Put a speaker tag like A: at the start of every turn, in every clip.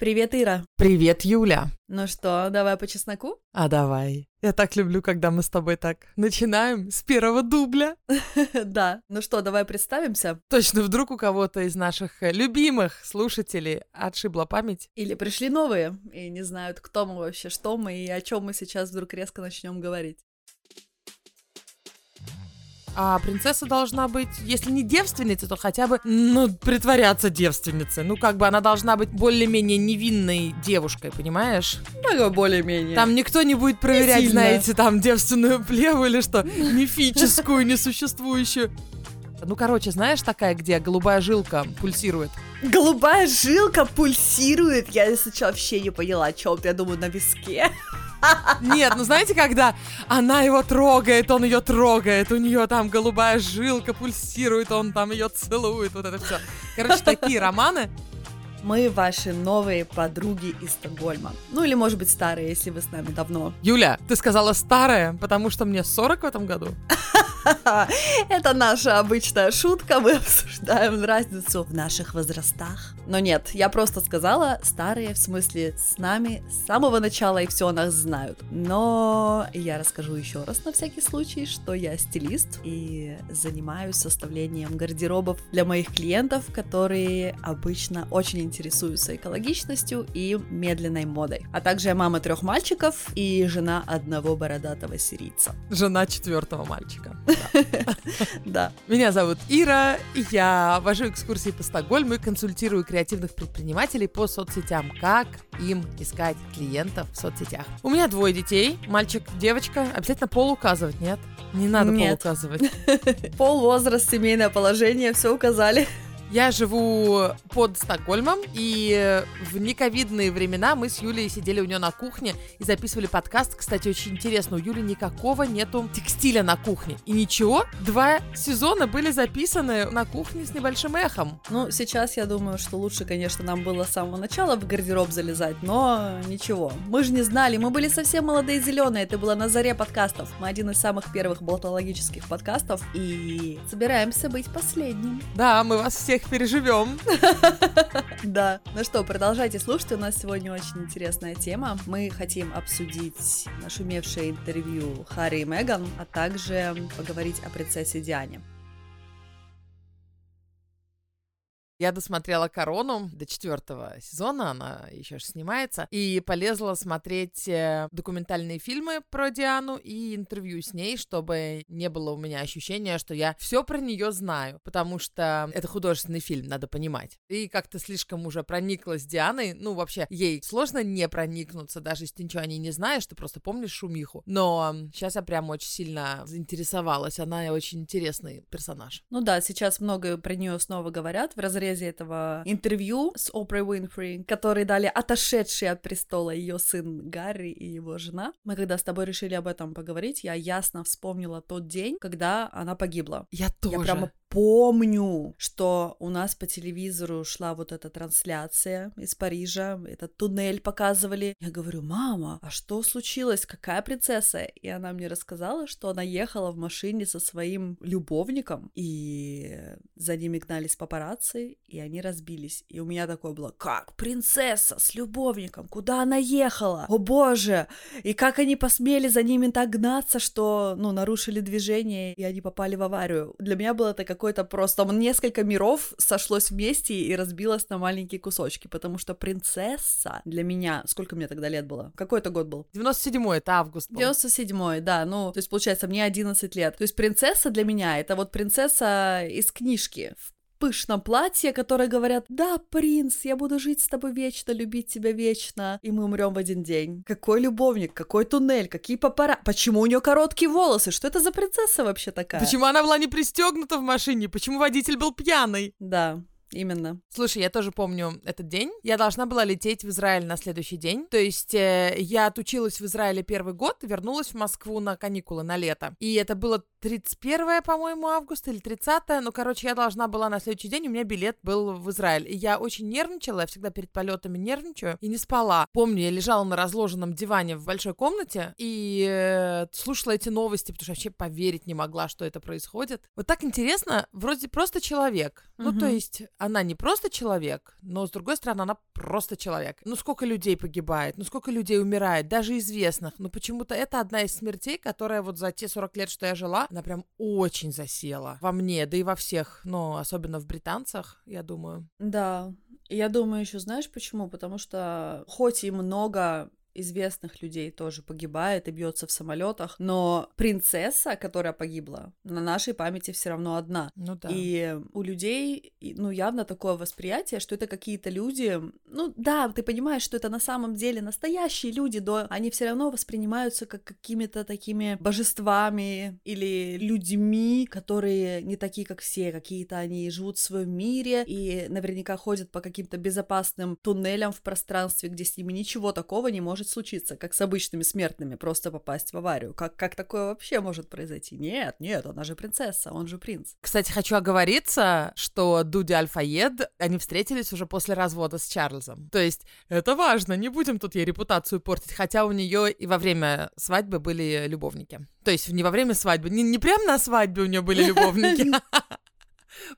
A: Привет, Ира.
B: Привет, Юля.
A: Ну что, давай по чесноку?
B: А давай. Я так люблю, когда мы с тобой так начинаем с первого дубля.
A: Да. Ну что, давай представимся.
B: Точно, вдруг у кого-то из наших э, любимых слушателей отшибла память.
A: Или пришли новые и не знают, кто мы вообще, что мы и о чем мы сейчас вдруг резко начнем говорить.
B: А принцесса должна быть, если не девственницей, то хотя бы, ну, притворяться девственницей. Ну, как бы она должна быть более-менее невинной девушкой, понимаешь?
A: Ну, более-менее.
B: Там никто не будет проверять,
A: Не сильно.
B: знаете, там девственную плеву или что, мифическую, несуществующую. Ну, короче, знаешь, такая, где голубая жилка пульсирует?
A: Голубая жилка пульсирует. Я сначала вообще не поняла, о чем ты. Я думаю, на виске.
B: Нет, ну знаете, когда она его трогает, он ее трогает, у нее там голубая жилка пульсирует, он там ее целует, вот это все. Короче, такие романы.
A: Мы ваши новые подруги из Стокгольма. Ну или, может быть, старые, если вы с нами давно.
B: Юля, ты сказала старая, потому что мне 40 в этом году.
A: Это наша обычная шутка, мы обсуждаем разницу в наших возрастах. Но нет, я просто сказала старые, в смысле с нами с самого начала и все о нас знают. Но я расскажу еще раз на всякий случай, что я стилист и занимаюсь составлением гардеробов для моих клиентов, которые обычно очень интересуются экологичностью и медленной модой. А также я мама трех мальчиков и жена одного бородатого сирийца.
B: Жена четвертого мальчика.
A: Да.
B: Меня зовут Ира, я вожу экскурсии по Стокгольму и консультирую креативных предпринимателей по соцсетям, как им искать клиентов в соцсетях. У меня двое детей, мальчик, девочка. Обязательно пол указывать, нет? Не надо пол указывать.
A: Пол, возраст, семейное положение, все указали.
B: Я живу под Стокгольмом, и в нековидные времена мы с Юлей сидели у нее на кухне и записывали подкаст. Кстати, очень интересно, у Юли никакого нету текстиля на кухне. И ничего, два сезона были записаны на кухне с небольшим эхом.
A: Ну, сейчас я думаю, что лучше, конечно, нам было с самого начала в гардероб залезать, но ничего. Мы же не знали, мы были совсем молодые зеленые, это было на заре подкастов. Мы один из самых первых болтологических подкастов, и собираемся быть последним.
B: Да, мы вас всех переживем.
A: Да. Ну что, продолжайте слушать, у нас сегодня очень интересная тема. Мы хотим обсудить нашумевшее интервью Харри и Меган, а также поговорить о принцессе Диане.
B: Я досмотрела «Корону» до четвертого сезона, она еще ж снимается, и полезла смотреть э, документальные фильмы про Диану и интервью с ней, чтобы не было у меня ощущения, что я все про нее знаю, потому что это художественный фильм, надо понимать. И как-то слишком уже прониклась Дианой, ну вообще ей сложно не проникнуться, даже если ты ничего о ней не знаешь, ты просто помнишь шумиху. Но сейчас я прям очень сильно заинтересовалась, она очень интересный персонаж.
A: Ну да, сейчас много про нее снова говорят в разрезе этого интервью с Опрой Уинфри, который дали отошедший от престола ее сын Гарри и его жена. Мы когда с тобой решили об этом поговорить, я ясно вспомнила тот день, когда она погибла.
B: Я тоже.
A: Я прямо помню, что у нас по телевизору шла вот эта трансляция из Парижа, этот туннель показывали. Я говорю, мама, а что случилось? Какая принцесса? И она мне рассказала, что она ехала в машине со своим любовником, и за ними гнались папарацци, и они разбились. И у меня такое было, как принцесса с любовником? Куда она ехала? О боже! И как они посмели за ними так гнаться, что, ну, нарушили движение, и они попали в аварию. Для меня было это какой-то просто... Там несколько миров сошлось вместе и разбилось на маленькие кусочки, потому что принцесса для меня... Сколько мне тогда лет было? Какой это год был?
B: 97-й, это август. был.
A: 97-й, да, ну, то есть, получается, мне 11 лет. То есть, принцесса для меня — это вот принцесса из книжки, в пышном платье, которые говорят, да, принц, я буду жить с тобой вечно, любить тебя вечно, и мы умрем в один день. Какой любовник, какой туннель, какие папара... Почему у нее короткие волосы? Что это за принцесса вообще такая?
B: Почему она была не пристегнута в машине? Почему водитель был пьяный?
A: Да, именно.
B: Слушай, я тоже помню этот день. Я должна была лететь в Израиль на следующий день. То есть э, я отучилась в Израиле первый год, вернулась в Москву на каникулы на лето. И это было 31, по-моему, августа или 30. Ну, короче, я должна была на следующий день, у меня билет был в Израиль. И я очень нервничала, я всегда перед полетами нервничаю, и не спала. Помню, я лежала на разложенном диване в большой комнате и э, слушала эти новости, потому что вообще поверить не могла, что это происходит. Вот так интересно, вроде просто человек. Ну,
A: Мгм.
B: то есть она не просто человек, но, с другой стороны, она просто человек. Ну, сколько людей погибает, ну, сколько людей умирает, даже известных. Но почему-то это одна из смертей, которая вот за те 40 лет, что я жила, она прям очень засела во мне, да и во всех, но особенно в британцах, я думаю.
A: Да, я думаю еще, знаешь почему? Потому что хоть и много известных людей тоже погибает и бьется в самолетах, но принцесса, которая погибла, на нашей памяти все равно одна.
B: Ну да.
A: И у людей, ну, явно такое восприятие, что это какие-то люди, ну да, ты понимаешь, что это на самом деле настоящие люди, но они все равно воспринимаются как какими-то такими божествами или людьми, которые не такие, как все, какие-то они живут в своем мире и наверняка ходят по каким-то безопасным туннелям в пространстве, где с ними ничего такого не может случиться, как с обычными смертными, просто попасть в аварию. Как, как такое вообще может произойти? Нет, нет, она же принцесса, он же принц.
B: Кстати, хочу оговориться, что Дуди Альфаед, они встретились уже после развода с Чарльзом. То есть это важно, не будем тут ей репутацию портить, хотя у нее и во время свадьбы были любовники. То есть не во время свадьбы, не, не прям на свадьбе у нее были любовники,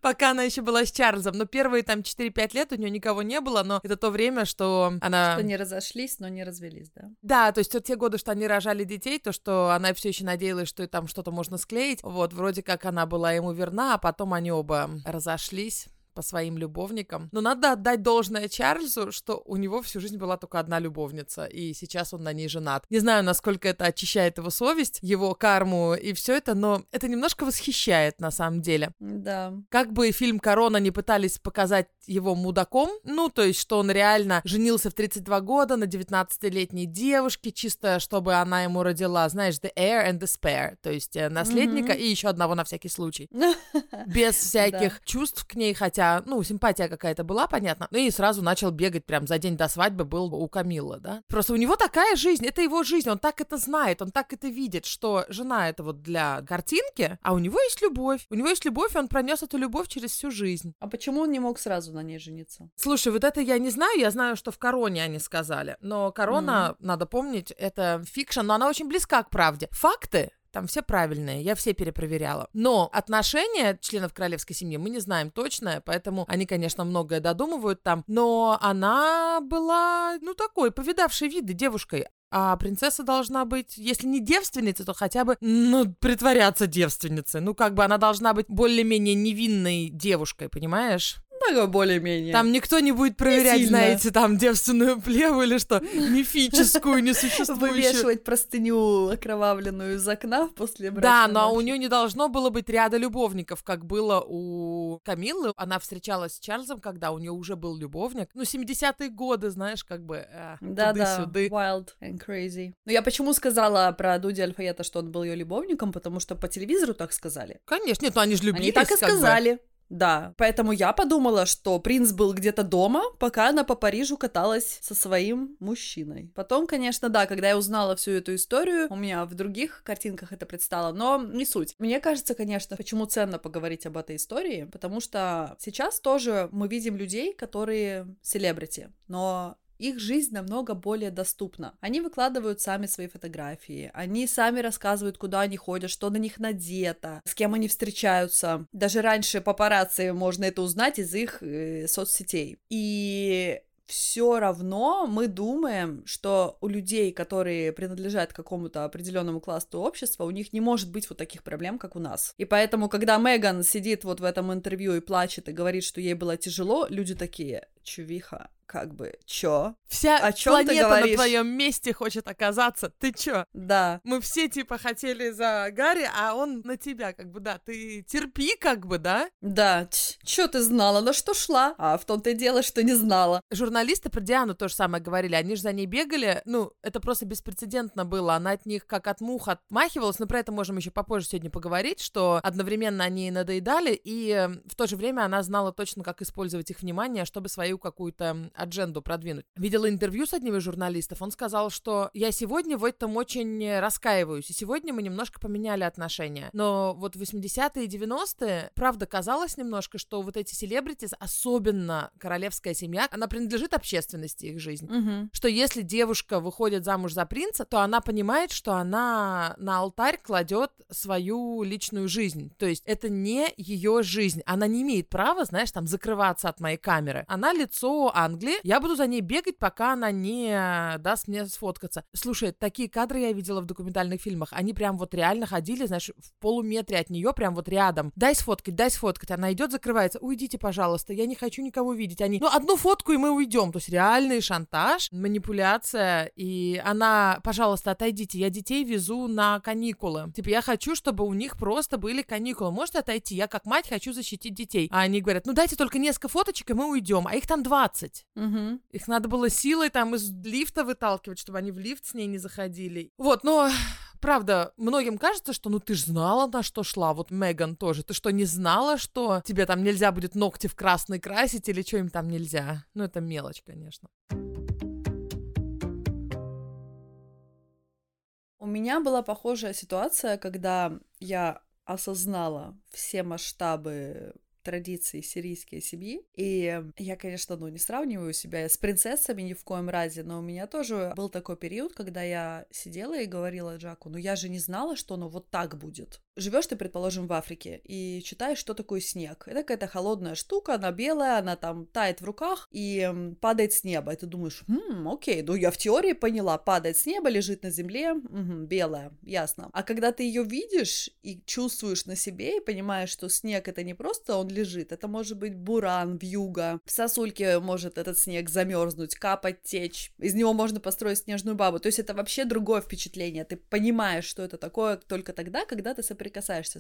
B: пока она еще была с Чарльзом. Но первые там 4-5 лет у нее никого не было, но это то время, что она...
A: Что не разошлись, но не развелись, да?
B: Да, то есть вот те годы, что они рожали детей, то, что она все еще надеялась, что там что-то можно склеить. Вот, вроде как она была ему верна, а потом они оба разошлись по своим любовникам. Но надо отдать должное Чарльзу, что у него всю жизнь была только одна любовница, и сейчас он на ней женат. Не знаю, насколько это очищает его совесть, его карму и все это, но это немножко восхищает на самом деле.
A: Да.
B: Как бы фильм «Корона» не пытались показать его мудаком, ну, то есть, что он реально женился в 32 года на 19-летней девушке, чисто чтобы она ему родила, знаешь, the heir and the spare, то есть э, наследника mm-hmm. и еще одного на всякий случай. Без всяких чувств к ней, хотя хотя, ну, симпатия какая-то была, понятно, ну и сразу начал бегать прям за день до свадьбы был у Камилы, да. Просто у него такая жизнь, это его жизнь, он так это знает, он так это видит, что жена это вот для картинки, а у него есть любовь. У него есть любовь, и он пронес эту любовь через всю жизнь.
A: А почему он не мог сразу на ней жениться?
B: Слушай, вот это я не знаю, я знаю, что в Короне они сказали, но Корона, mm-hmm. надо помнить, это fiction, но она очень близка к правде. Факты там все правильные, я все перепроверяла. Но отношения членов королевской семьи мы не знаем точно, поэтому они, конечно, многое додумывают там. Но она была, ну, такой, повидавшей виды девушкой. А принцесса должна быть, если не девственницей, то хотя бы, ну, притворяться девственницей. Ну, как бы она должна быть более-менее невинной девушкой, понимаешь?
A: Много более-менее.
B: Там никто не будет проверять, не знаете, там девственную плеву или что, мифическую, несуществующую.
A: Вывешивать простыню окровавленную из окна после
B: Да, но у нее не должно было быть ряда любовников, как было у Камиллы. Она встречалась с Чарльзом, когда у нее уже был любовник. Ну, 70-е годы, знаешь, как бы э, Да-да,
A: wild and crazy. Но я почему сказала про Дуди Альфаета, что он был ее любовником, потому что по телевизору так сказали.
B: Конечно, нет, ну они же любили.
A: Они так и сказали. Бы. Да, поэтому я подумала, что принц был где-то дома, пока она по Парижу каталась со своим мужчиной. Потом, конечно, да, когда я узнала всю эту историю, у меня в других картинках это предстало, но не суть. Мне кажется, конечно, почему ценно поговорить об этой истории, потому что сейчас тоже мы видим людей, которые селебрити, но их жизнь намного более доступна. Они выкладывают сами свои фотографии, они сами рассказывают, куда они ходят, что на них надето, с кем они встречаются. Даже раньше папарацци можно это узнать из их э, соцсетей. И все равно мы думаем, что у людей, которые принадлежат какому-то определенному классу общества, у них не может быть вот таких проблем, как у нас. И поэтому, когда Меган сидит вот в этом интервью и плачет и говорит, что ей было тяжело, люди такие, чувиха, как бы, чё?
B: Вся О чем планета на твоем месте хочет оказаться. Ты чё?
A: Да.
B: Мы все, типа, хотели за Гарри, а он на тебя, как бы, да. Ты терпи, как бы, да?
A: Да. Чё ты знала, на что шла? А в том-то и дело, что не знала.
B: Журналисты про Диану то же самое говорили. Они же за ней бегали. Ну, это просто беспрецедентно было. Она от них как от мух отмахивалась, но про это можем еще попозже сегодня поговорить, что одновременно они надоедали, и в то же время она знала точно, как использовать их внимание, чтобы свою какую-то адженду продвинуть. Видела интервью с одним из журналистов, он сказал, что я сегодня в этом очень раскаиваюсь, и сегодня мы немножко поменяли отношения. Но вот 80-е и 90-е, правда, казалось немножко, что вот эти селебрити, особенно королевская семья, она принадлежит общественности их жизнь.
A: Мгм.
B: Что если девушка выходит замуж за принца, то она понимает, что она на алтарь кладет свою личную жизнь. То есть это не ее жизнь. Она не имеет права, знаешь, там закрываться от моей камеры. Она лицо Англии. Я буду за ней бегать, пока она не даст мне сфоткаться. Слушай, такие кадры я видела в документальных фильмах. Они прям вот реально ходили, знаешь, в полуметре от нее, прям вот рядом. Дай сфоткать, дай сфоткать. Она идет, закрывается. Уйдите, пожалуйста, я не хочу никого видеть. Они, ну, одну фотку, и мы уйдем. То есть реальный шантаж, манипуляция. И она, пожалуйста, отойдите, я детей везу на каникулы. Типа, я хочу, чтобы у них просто были каникулы. Можете отойти? Я как мать хочу защитить детей. А они говорят, ну дайте только несколько фоточек, и мы уйдем. А их там 20.
A: Мгм.
B: Их надо было силой там из лифта выталкивать, чтобы они в лифт с ней не заходили. Вот, но правда, многим кажется, что ну ты ж знала, на что шла. Вот Меган тоже. Ты что, не знала, что тебе там нельзя будет ногти в красный красить или что им там нельзя? Ну, это мелочь, конечно.
A: У меня была похожая ситуация, когда я осознала все масштабы традиций сирийской семьи. И я, конечно, ну, не сравниваю себя с принцессами ни в коем разе, но у меня тоже был такой период, когда я сидела и говорила Джаку, ну я же не знала, что оно вот так будет. Живешь ты, предположим, в Африке и читаешь, что такое снег. Это какая-то холодная штука, она белая, она там тает в руках и падает с неба. И ты думаешь, хм, окей, ну я в теории поняла, падает с неба, лежит на земле, мгм, белая, ясно. А когда ты ее видишь и чувствуешь на себе и понимаешь, что снег это не просто он лежит, это может быть буран, вьюга, в сосульке может этот снег замерзнуть, капать, течь, из него можно построить снежную бабу. То есть это вообще другое впечатление. Ты понимаешь, что это такое только тогда, когда ты соприкасаешься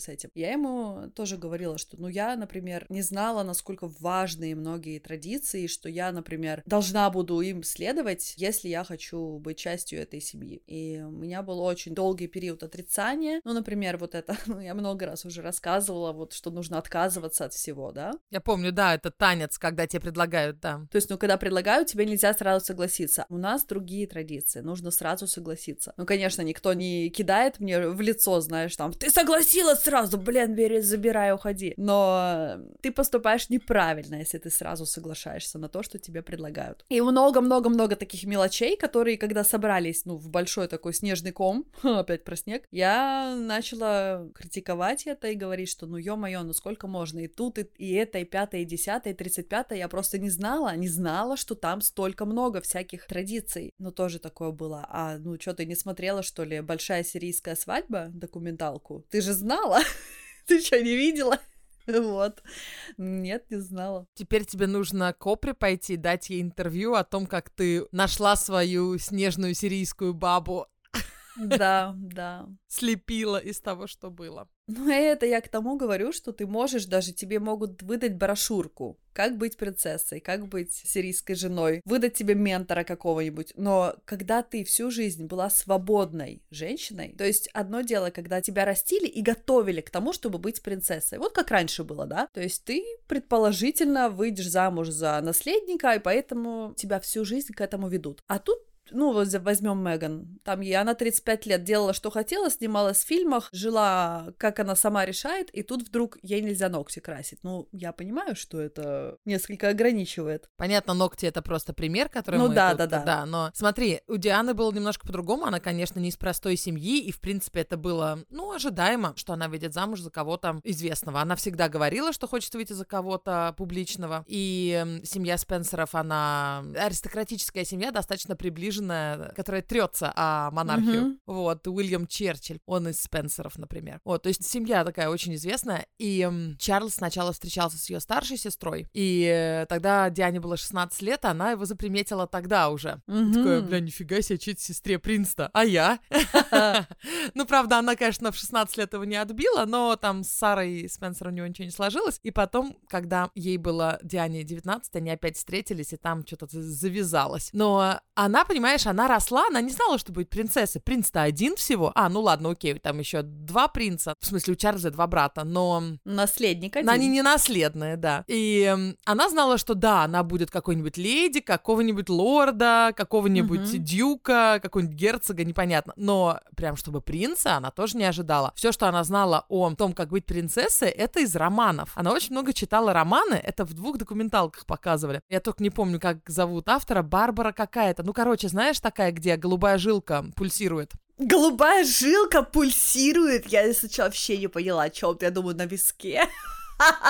A: с этим. Я ему тоже говорила, что, ну, я, например, не знала, насколько важны многие традиции, что я, например, должна буду им следовать, если я хочу быть частью этой семьи. И у меня был очень долгий период отрицания. Ну, например, вот это, ну, я много раз уже рассказывала, вот, что нужно отказываться от всего, да,
B: Я помню, да, это танец, когда тебе предлагают, да.
A: то есть, ну, когда предлагают, тебе нельзя сразу согласиться. У нас другие традиции, нужно сразу согласиться. Ну, конечно, никто не кидает мне в лицо, знаешь, там, ты согласилась сразу, блин, бери, забирай, уходи. Но ты поступаешь неправильно, если ты сразу соглашаешься на то, что тебе предлагают. И много-много-много таких мелочей, которые, когда собрались, ну, в большой такой снежный ком, опять про снег, я начала критиковать это и говорить, что, ну, ё-моё, ну сколько можно, и тут, и, и это, и пятое, и десятое, и тридцать пятое, я просто не знала, не знала, что там столько много всяких традиций. Ну, тоже такое было. А, ну, что, ты не смотрела, что ли, «Большая сирийская свадьба», документалку? Ты же знала? Ты что, не видела? Вот. Нет, не знала.
B: Теперь тебе нужно к Опре пойти, дать ей интервью о том, как ты нашла свою снежную сирийскую бабу,
A: Да, да.
B: слепила из того, что было.
A: Ну, это я к тому говорю, что ты можешь даже, тебе могут выдать брошюрку, как быть принцессой, как быть сирийской женой, выдать тебе ментора какого-нибудь. Но когда ты всю жизнь была свободной женщиной, то есть одно дело, когда тебя растили и готовили к тому, чтобы быть принцессой. Вот как раньше было, да? То есть ты, предположительно, выйдешь замуж за наследника, и поэтому тебя всю жизнь к этому ведут. А тут ну, вот возьмем Меган. Там ей она 35 лет делала, что хотела, снималась в фильмах, жила, как она сама решает, и тут вдруг ей нельзя ногти красить. Ну, я понимаю, что это несколько ограничивает.
B: Понятно, ногти это просто пример, который
A: Ну
B: мы
A: да,
B: тут-
A: да, да.
B: да. Но смотри, у Дианы было немножко по-другому. Она, конечно, не из простой семьи, и в принципе это было, ну, ожидаемо, что она выйдет замуж за кого-то известного. Она всегда говорила, что хочет выйти за кого-то публичного. И семья Спенсеров, она аристократическая семья, достаточно приближенная, которая трется о монархию.
A: Мгм.
B: Вот, Уильям Черчилль, он из Спенсеров, например. Вот, то есть семья такая очень известная. И Чарльз сначала встречался с ее старшей сестрой, и тогда Диане было 16 лет, она его заприметила тогда уже. Такая,
A: Мгм.
B: бля, нифига себе, чуть сестре принца а я? Ну, правда, она, конечно, в 16 лет его не отбила, но там с Сарой Спенсером у него ничего не сложилось. И потом, когда ей было Диане 19, они опять встретились, и там что-то завязалось. Но она, понимаешь, понимаешь, она росла, она не знала, что будет принцесса. Принц-то один всего. А, ну ладно, окей, там еще два принца. В смысле, у Чарльза два брата, но...
A: Наследник один.
B: Но они не наследные, да. И она знала, что да, она будет какой-нибудь леди, какого-нибудь лорда, какого-нибудь
A: Мгм.
B: дюка, какого-нибудь герцога, непонятно. Но прям чтобы принца она тоже не ожидала. Все, что она знала о том, как быть принцессой, это из романов. Она очень много читала романы, это в двух документалках показывали. Я только не помню, как зовут автора, Барбара какая-то. Ну, короче, знаешь, такая, где голубая жилка пульсирует.
A: Голубая жилка пульсирует. Я сначала вообще не поняла, о чем. Я думаю, на виске.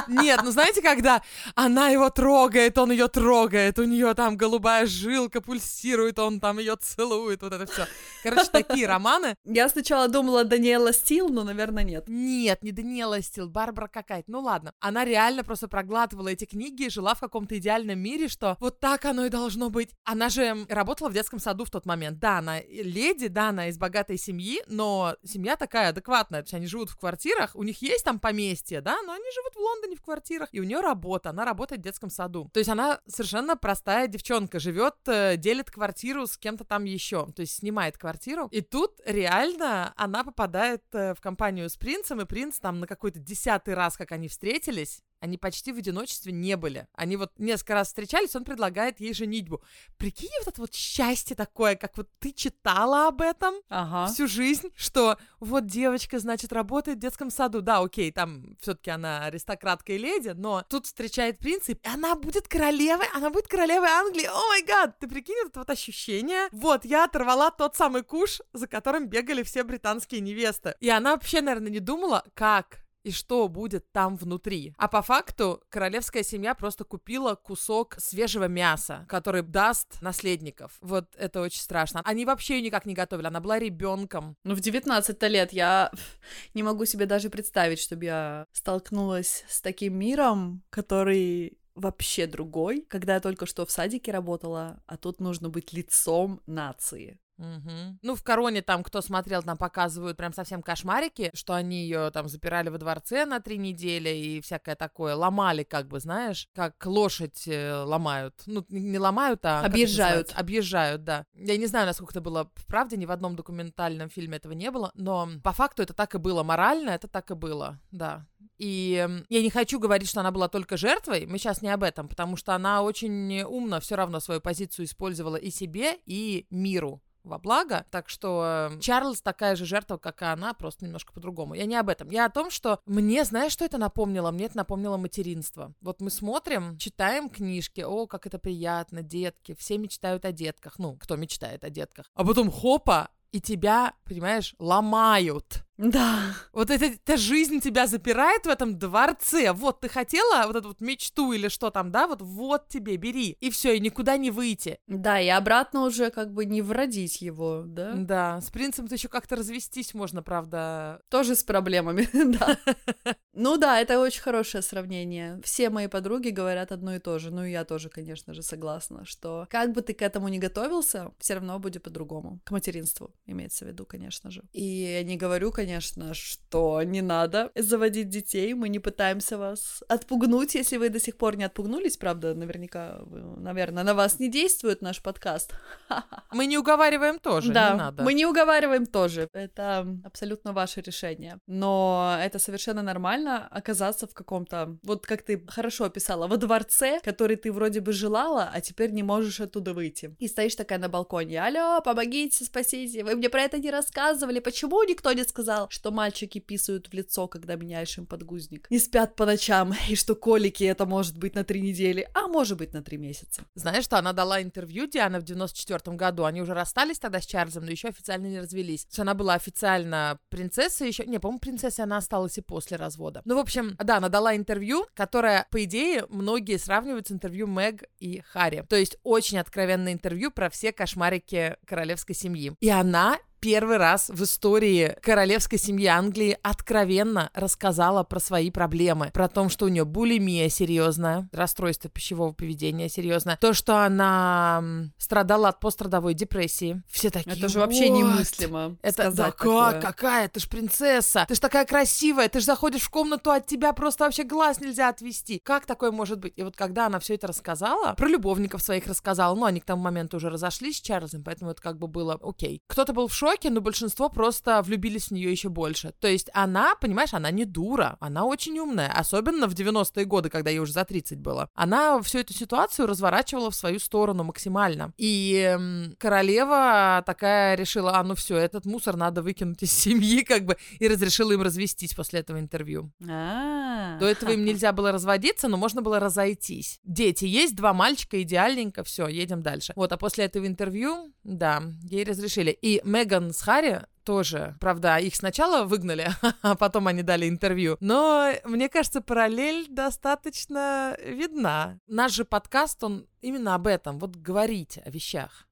B: Нет, ну знаете, когда она его трогает, он ее трогает, у нее там голубая жилка пульсирует, он там ее целует, вот это все. Короче, такие романы.
A: Я сначала думала Даниэла Стил, но, наверное, нет.
B: Нет, не Даниэла Стил, Барбара какая-то. Ну ладно. Она реально просто проглатывала эти книги и жила в каком-то идеальном мире, что вот так оно и должно быть. Она же работала в детском саду в тот момент. Да, она леди, да, она из богатой семьи, но семья такая адекватная. То есть они живут в квартирах, у них есть там поместье, да, но они живут в Лондоне в квартирах, и у нее работа, она работает в детском саду. То есть она совершенно простая девчонка, живет, э, делит квартиру с кем-то там еще, то есть снимает квартиру. И тут реально она попадает э, в компанию с принцем, и принц там на какой-то десятый раз, как они встретились, они почти в одиночестве не были. Они вот несколько раз встречались, он предлагает ей женитьбу. Прикинь, вот это вот счастье такое, как вот ты читала об этом,
A: Ага.
B: всю жизнь, что вот девочка, значит, работает в детском саду. Да, окей, там все-таки она аристократка и леди, но тут встречает принца, и она будет королевой, она будет королевой Англии. О май гад, ты прикинь, это вот ощущение. Вот, я оторвала тот самый куш, за которым бегали все британские невесты. И она вообще, наверное, не думала, как и что будет там внутри. А по факту королевская семья просто купила кусок свежего мяса, который даст наследников. Вот это очень страшно. Они вообще ее никак не готовили. Она была ребенком.
A: Ну, в 19 лет я не могу себе даже представить, чтобы я столкнулась с таким миром, который вообще другой, когда я только что в садике работала, а тут нужно быть лицом нации.
B: Мгм. Ну, в Короне там, кто смотрел, там показывают прям совсем кошмарики, что они ее там запирали во дворце на три недели и всякое такое. Ломали, как бы, знаешь, как лошадь э, ломают. Ну, не ломают, а...
A: Объезжают.
B: Объезжают, да. Я не знаю, насколько это было в правде, ни в одном документальном фильме этого не было, но по факту это так и было. Морально это так и было, да. И я не хочу говорить, что она была только жертвой, мы сейчас не об этом, потому что она очень умно все равно свою позицию использовала и себе, и миру во благо. Так что э, Чарльз такая же жертва, как и она, просто немножко по-другому. Я не об этом. Я о том, что мне, знаешь, что это напомнило? Мне это напомнило материнство. Вот мы смотрим, читаем книжки, о, как это приятно, детки. Все мечтают о детках. Ну, кто мечтает о детках. А потом хопа, и тебя, понимаешь, ломают.
A: Да.
B: Вот эта, эта жизнь тебя запирает в этом дворце. Вот ты хотела вот эту вот мечту или что там, да? Вот, вот тебе, бери. И все, и никуда не выйти.
A: Да, и обратно уже как бы не вродить его, да?
B: Да, с принцем-то еще как-то развестись можно, правда.
A: Тоже с проблемами, да. Ну да, это очень хорошее сравнение. Все мои подруги говорят одно и то же. Ну и я тоже, конечно же, согласна, что как бы ты к этому не готовился, все равно будет по-другому. К материнству имеется в виду, конечно же. И я не говорю, конечно, что не надо заводить детей. Мы не пытаемся вас отпугнуть, если вы до сих пор не отпугнулись. Правда, наверняка, наверное, на вас не действует наш подкаст.
B: Мы не уговариваем тоже,
A: да,
B: не надо.
A: мы не уговариваем тоже. Это абсолютно ваше решение. Но это совершенно нормально оказаться в каком-то, вот как ты хорошо описала, во дворце, который ты вроде бы желала, а теперь не можешь оттуда выйти. И стоишь такая на балконе, алло, помогите, спасите, вы мне про это не рассказывали, почему никто не сказал, что мальчики писают в лицо, когда меняешь им подгузник, не спят по ночам, и что колики это может быть на три недели, а может быть на три месяца.
B: Знаешь, что она дала интервью, Диана, в 94 году. Они уже расстались тогда с Чарльзом, но еще официально не развелись. То есть она была официально принцессой еще... Не, по-моему, принцессой она осталась и после развода. Ну, в общем, да, она дала интервью, которое, по идее, многие сравнивают с интервью Мэг и Харри. То есть очень откровенное интервью про все кошмарики королевской семьи. И она первый раз в истории королевской семьи Англии откровенно рассказала про свои проблемы, про то, что у нее булимия серьезная, расстройство пищевого поведения серьезное, то, что она страдала от пострадовой депрессии. Все такие.
A: Это же вообще немыслимо.
B: Это да, как, какая? Ты ж принцесса, ты ж такая красивая, ты ж заходишь в комнату, от тебя просто вообще глаз нельзя отвести. Как такое может быть? И вот когда она все это рассказала, про любовников своих рассказала, ну, они к тому моменту уже разошлись с Чарльзом, поэтому это как бы было окей. Кто-то был в шоке, но большинство просто влюбились в нее еще больше. То есть она, понимаешь, она не дура, она очень умная, особенно в 90-е годы, когда ей уже за 30 было. Она всю эту ситуацию разворачивала в свою сторону максимально. И м, королева такая решила, а ну все, этот мусор надо выкинуть из семьи, как бы, и разрешила им развестись после этого интервью.
A: А.
B: До этого им нельзя было разводиться, но можно было разойтись. Дети есть, два мальчика, идеальненько, все, едем дальше. Вот, а после этого интервью, да, ей разрешили. И Меган с Харри тоже, правда, их сначала выгнали, а потом они дали интервью. Но мне кажется, параллель достаточно видна. Наш же подкаст, он именно об этом, вот говорить о вещах.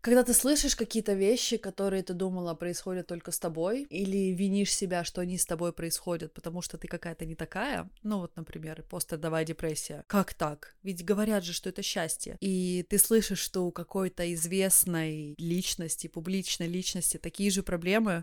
A: Когда ты слышишь какие-то вещи, которые ты думала происходят только с тобой, или винишь себя, что они с тобой происходят, потому что ты какая-то не такая, ну вот, например, пострадовая депрессия. Как так? Ведь говорят же, что это счастье. И ты слышишь, что у какой-то известной личности, публичной личности такие же проблемы,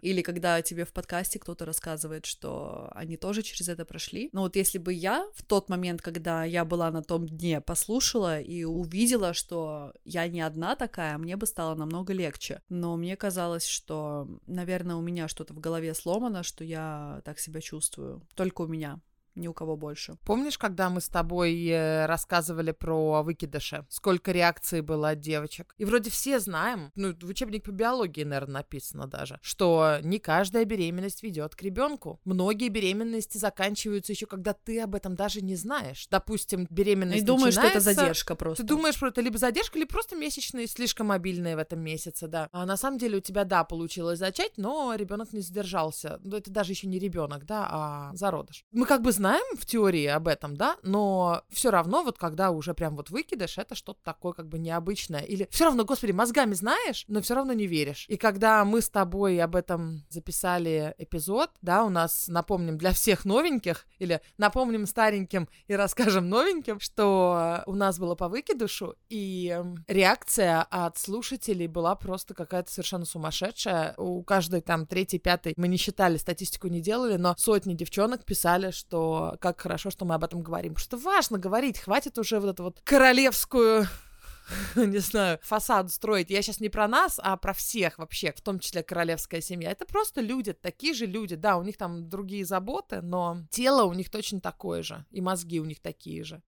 A: или когда тебе в подкасте кто-то рассказывает, что они тоже через это прошли. Но вот если бы я в тот момент, когда я была на том дне, послушала и увидела, что я не одна такая, мне бы стало намного легче. Но мне казалось, что, наверное, у меня что-то в голове сломано, что я так себя чувствую. Только у меня ни у кого больше.
B: Помнишь, когда мы с тобой э, рассказывали про выкидыши? Сколько реакций было от девочек? И вроде все знаем, ну, в учебнике по биологии, наверное, написано даже, что не каждая беременность ведет к ребенку. Многие беременности заканчиваются еще, когда ты об этом даже не знаешь. Допустим, беременность
A: И думаешь,
B: что это
A: задержка просто.
B: Ты думаешь, что это либо задержка, либо просто месячные, слишком мобильные в этом месяце, да. А на самом деле у тебя, да, получилось зачать, но ребенок не задержался. Ну, это даже еще не ребенок, да, а зародыш. Мы как бы знаем в теории об этом, да, но все равно вот когда уже прям вот выкидыш, это что-то такое как бы необычное. Или все равно, господи, мозгами знаешь, но все равно не веришь. И когда мы с тобой об этом записали эпизод, да, у нас, напомним, для всех новеньких, или напомним стареньким и расскажем новеньким, что у нас было по выкидышу, и реакция от слушателей была просто какая-то совершенно сумасшедшая. У каждой там третьей, пятой, мы не считали, статистику не делали, но сотни девчонок писали, что как хорошо, что мы об этом говорим. Потому что важно говорить, хватит уже вот эту вот королевскую не знаю, фасад строить. Я сейчас не про нас, а про всех вообще, в том числе королевская семья. Это просто люди, такие же люди. Да, у них там другие заботы, но тело у них точно такое же, и мозги у них такие же.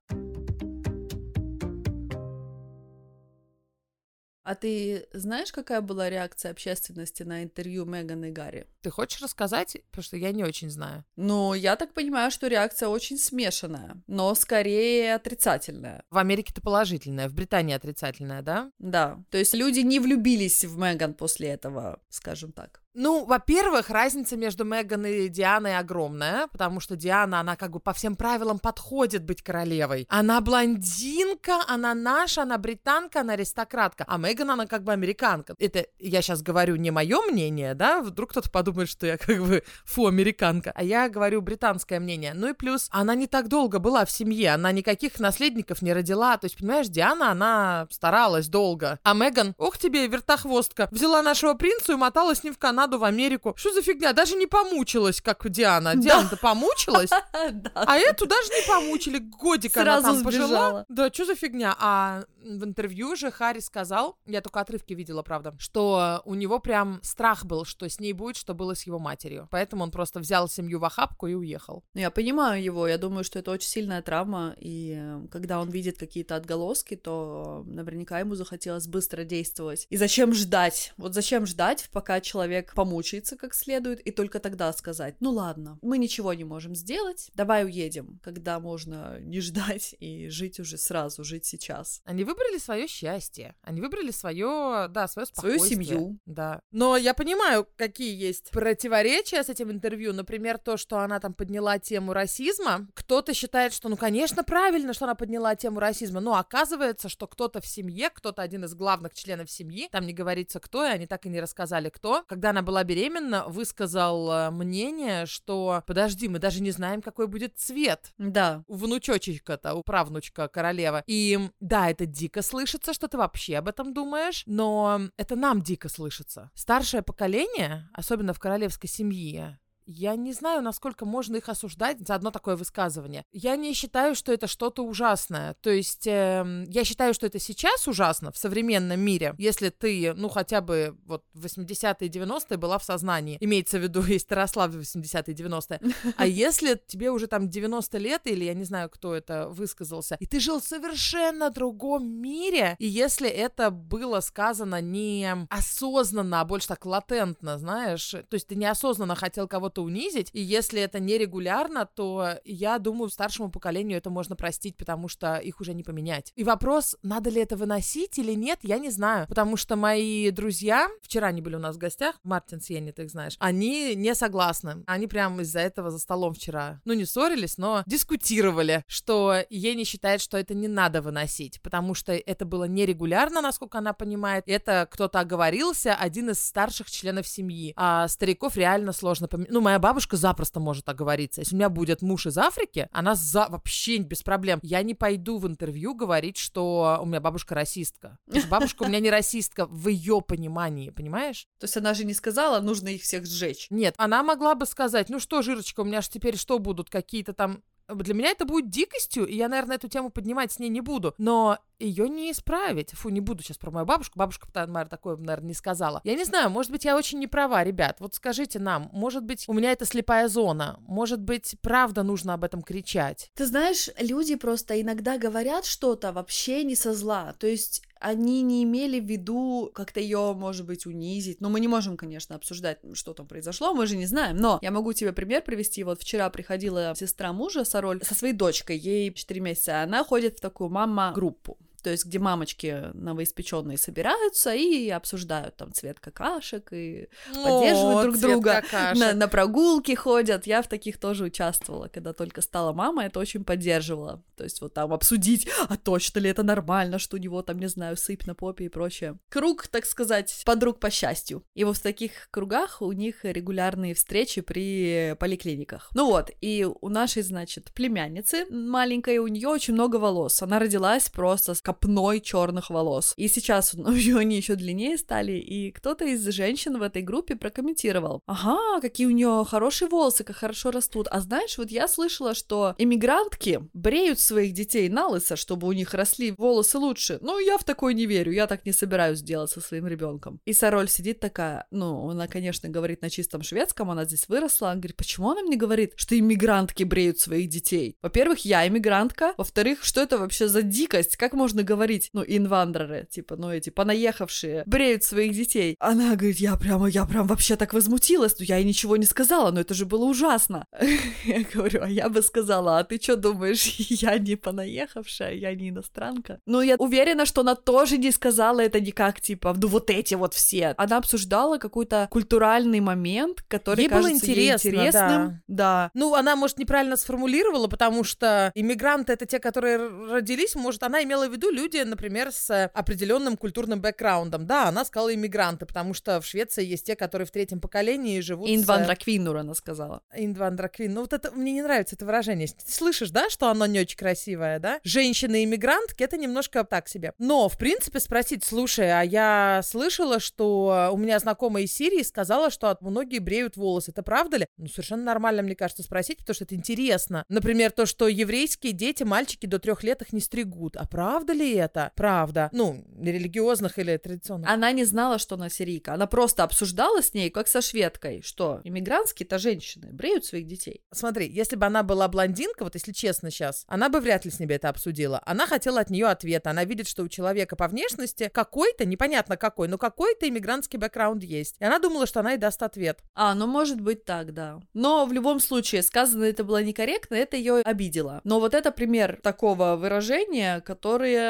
A: А ты знаешь, какая была реакция общественности на интервью Меган и Гарри?
B: Ты хочешь рассказать? Потому что я не очень знаю.
A: Ну, я так понимаю, что реакция очень смешанная, но скорее отрицательная.
B: В Америке-то положительная, в Британии отрицательная, да?
A: Да. То есть люди не влюбились в Меган после этого, скажем так.
B: Ну, во-первых, разница между Меган и Дианой огромная, потому что Диана, она как бы по всем правилам подходит быть королевой. Она блондинка, она наша, она британка, она аристократка, а Меган, она как бы американка. Это я сейчас говорю не мое мнение, да, вдруг кто-то подумает, что я как бы фу, американка, а я говорю британское мнение. Ну и плюс, она не так долго была в семье, она никаких наследников не родила, то есть, понимаешь, Диана, она старалась долго, а Меган, ох тебе, вертохвостка, взяла нашего принца и моталась с ним в Канаду Канаду, в Америку. Что за фигня? Даже не помучилась, как Диана. Диана-то помучилась, а эту даже не помучили. Годик она там пожила. Да, что за фигня? А в интервью же Харри сказал, я только отрывки видела, правда, что у него прям страх был, что с ней будет, что было с его матерью. Поэтому он просто взял семью в охапку и уехал.
A: Ну, я понимаю его, я думаю, что это очень сильная травма, и э, когда он видит какие-то отголоски, то наверняка ему захотелось быстро действовать. И зачем ждать? Вот зачем ждать, пока человек помучается как следует, и только тогда сказать, ну ладно, мы ничего не можем сделать, давай уедем, когда можно не ждать и жить уже сразу, жить сейчас.
B: Они выбрали свое счастье, они выбрали свое, да, свое спокойствие.
A: Свою семью.
B: Да. Но я понимаю, какие есть противоречия с этим интервью. Например, то, что она там подняла тему расизма. Кто-то считает, что, ну, конечно, правильно, что она подняла тему расизма. Но оказывается, что кто-то в семье, кто-то один из главных членов семьи, там не говорится кто, и они так и не рассказали кто, когда она была беременна, высказал э, мнение, что, подожди, мы даже не знаем, какой будет цвет.
A: Да.
B: У внучочечка-то, у правнучка королева. И да, это дико слышится, что ты вообще об этом думаешь, но это нам дико слышится. Старшее поколение, особенно в королевской семье, я не знаю, насколько можно их осуждать за одно такое высказывание. Я не считаю, что это что-то ужасное. То есть э, я считаю, что это сейчас ужасно в современном мире, если ты, ну, хотя бы вот в 80-е 90-е была в сознании. Имеется в виду, если ты росла в 80-е 90-е. А если тебе уже там 90 лет, или я не знаю, кто это высказался, и ты жил в совершенно другом мире, и если это было сказано не осознанно, а больше так латентно, знаешь, то есть ты неосознанно хотел кого-то кого-то унизить, и если это нерегулярно, то я думаю, старшему поколению это можно простить, потому что их уже не поменять. И вопрос, надо ли это выносить или нет, я не знаю, потому что мои друзья, вчера они были у нас в гостях, Мартин Сиенни, ты их знаешь, они не согласны. Они прям из-за этого за столом вчера, ну не ссорились, но дискутировали, что Ени считает, что это не надо выносить, потому что это было нерегулярно, насколько она понимает. Это кто-то оговорился, один из старших членов семьи. А стариков реально сложно поменять. Ну, моя бабушка запросто может оговориться. Если у меня будет муж из Африки, она за... вообще без проблем. Я не пойду в интервью говорить, что у меня бабушка расистка. бабушка у меня не расистка в ее понимании, понимаешь?
A: То есть она же не сказала, нужно их всех сжечь.
B: Нет, она могла бы сказать, ну что, Жирочка, у меня же теперь что будут, какие-то там для меня это будет дикостью, и я, наверное, эту тему поднимать с ней не буду. Но ее не исправить. Фу, не буду сейчас про мою бабушку. Бабушка, наверное, такое, наверное, не сказала. Я не знаю, может быть, я очень не права, ребят. Вот скажите нам, может быть, у меня это слепая зона. Может быть, правда нужно об этом кричать.
A: Ты знаешь, люди просто иногда говорят что-то вообще не со зла. То есть они не имели в виду как-то ее, может быть, унизить. Но мы не можем, конечно, обсуждать, что там произошло, мы же не знаем. Но я могу тебе пример привести. Вот вчера приходила сестра мужа Сароль со своей дочкой, ей 4 месяца, она ходит в такую мама-группу то есть где мамочки новоиспеченные собираются и обсуждают там цвет какашек и О, поддерживают друг друга, на, на прогулки ходят. Я в таких тоже участвовала, когда только стала мама, это очень поддерживала. То есть вот там обсудить, а точно ли это нормально, что у него там, не знаю, сыпь на попе и прочее. Круг, так сказать, подруг по счастью. И вот в таких кругах у них регулярные встречи при поликлиниках. Ну вот, и у нашей, значит, племянницы маленькой, у нее очень много волос. Она родилась просто с копной черных волос. И сейчас они еще длиннее стали, и кто-то из женщин в этой группе прокомментировал, ага, какие у нее хорошие волосы, как хорошо растут. А знаешь, вот я слышала, что иммигрантки бреют своих детей на лысо, чтобы у них росли волосы лучше. Ну, я в такое не верю, я так не собираюсь делать со своим ребенком. И Сароль сидит такая, ну, она, конечно, говорит на чистом шведском, она здесь выросла, она говорит, почему она мне говорит, что иммигрантки бреют своих детей? Во-первых, я иммигрантка, во-вторых, что это вообще за дикость? Как можно можно говорить, ну, инвандреры, типа, ну, эти понаехавшие, бреют своих детей. Она говорит, я прямо, я прям вообще так возмутилась, но я ей ничего не сказала, но это же было ужасно. Я говорю, а я бы сказала, а ты что думаешь, я не понаехавшая, я не иностранка? Ну, я уверена, что она тоже не сказала это никак, типа, ну, вот эти вот все. Она обсуждала какой-то культуральный момент, который ей кажется было интересно, ей интересным.
B: Да. да. Ну, она, может, неправильно сформулировала, потому что иммигранты — это те, которые родились, может, она имела в виду люди, например, с определенным культурным бэкграундом. Да, она сказала иммигранты, потому что в Швеции есть те, которые в третьем поколении живут
A: Индвандраквинур, с... она сказала.
B: Индвандраквин. Ну вот это, мне не нравится это выражение. Ты слышишь, да, что оно не очень красивое, да? Женщины-иммигрантки — это немножко так себе. Но, в принципе, спросить, слушай, а я слышала, что у меня знакомая из Сирии сказала, что многие бреют волосы. Это правда ли? Ну, совершенно нормально, мне кажется, спросить, потому что это интересно. Например, то, что еврейские дети, мальчики до трех лет их не стригут. А правда правда ли это? Правда. Ну, религиозных или традиционных.
A: Она не знала, что она сирийка. Она просто обсуждала с ней, как со шведкой, что иммигрантские-то женщины бреют своих детей.
B: Смотри, если бы она была блондинка, вот если честно сейчас, она бы вряд ли с ней это обсудила. Она хотела от нее ответа. Она видит, что у человека по внешности какой-то, непонятно какой, но какой-то иммигрантский бэкграунд есть. И она думала, что она и даст ответ.
A: А, ну может быть так, да. Но в любом случае, сказано это было некорректно, это ее обидело. Но вот это пример такого выражения, которое,